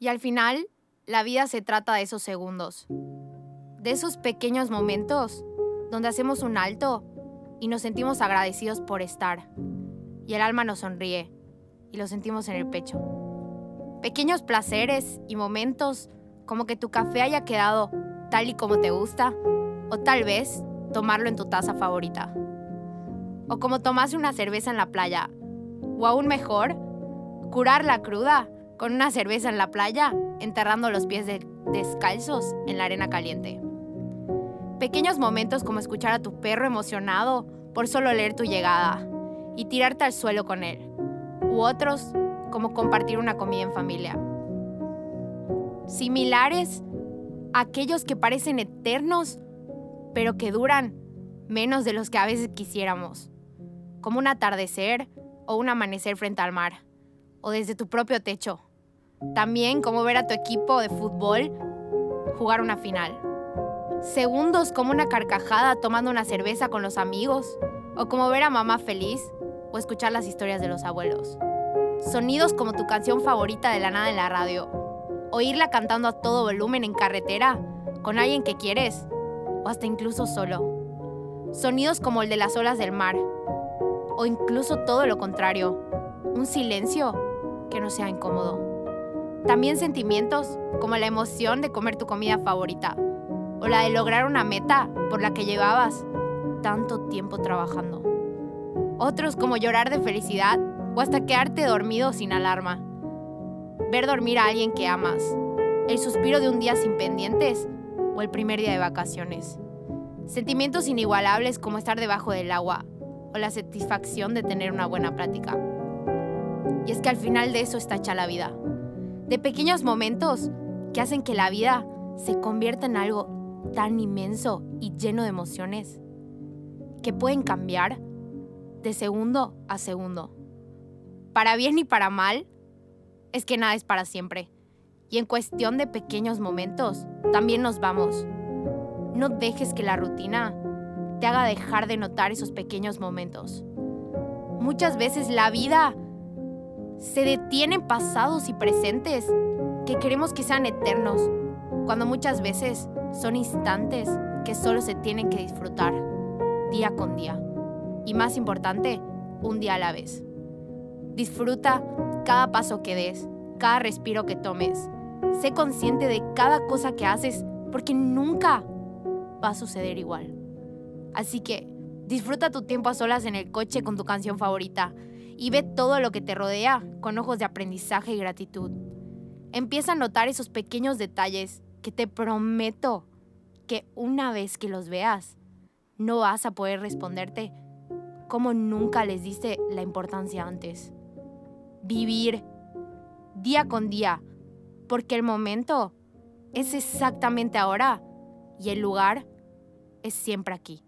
Y al final, la vida se trata de esos segundos, de esos pequeños momentos donde hacemos un alto y nos sentimos agradecidos por estar. Y el alma nos sonríe y lo sentimos en el pecho. Pequeños placeres y momentos como que tu café haya quedado tal y como te gusta, o tal vez tomarlo en tu taza favorita. O como tomarse una cerveza en la playa, o aún mejor, curar la cruda con una cerveza en la playa, enterrando los pies descalzos en la arena caliente. Pequeños momentos como escuchar a tu perro emocionado por solo leer tu llegada y tirarte al suelo con él. U otros como compartir una comida en familia. Similares a aquellos que parecen eternos, pero que duran menos de los que a veces quisiéramos. Como un atardecer o un amanecer frente al mar, o desde tu propio techo. También como ver a tu equipo de fútbol jugar una final. Segundos como una carcajada tomando una cerveza con los amigos, o como ver a mamá feliz, o escuchar las historias de los abuelos. Sonidos como tu canción favorita de la nada en la radio, oírla cantando a todo volumen en carretera, con alguien que quieres, o hasta incluso solo. Sonidos como el de las olas del mar, o incluso todo lo contrario, un silencio que no sea incómodo. También sentimientos como la emoción de comer tu comida favorita o la de lograr una meta por la que llevabas tanto tiempo trabajando. Otros como llorar de felicidad o hasta quedarte dormido sin alarma. Ver dormir a alguien que amas. El suspiro de un día sin pendientes o el primer día de vacaciones. Sentimientos inigualables como estar debajo del agua o la satisfacción de tener una buena plática. Y es que al final de eso está hecha la vida. De pequeños momentos que hacen que la vida se convierta en algo tan inmenso y lleno de emociones que pueden cambiar de segundo a segundo. Para bien y para mal, es que nada es para siempre. Y en cuestión de pequeños momentos, también nos vamos. No dejes que la rutina te haga dejar de notar esos pequeños momentos. Muchas veces la vida se detiene en pasados y presentes que queremos que sean eternos, cuando muchas veces son instantes que solo se tienen que disfrutar día con día. Y más importante, un día a la vez. Disfruta cada paso que des, cada respiro que tomes. Sé consciente de cada cosa que haces porque nunca va a suceder igual. Así que disfruta tu tiempo a solas en el coche con tu canción favorita y ve todo lo que te rodea con ojos de aprendizaje y gratitud. Empieza a notar esos pequeños detalles que te prometo que una vez que los veas, no vas a poder responderte como nunca les diste la importancia antes. Vivir día con día, porque el momento es exactamente ahora y el lugar es siempre aquí.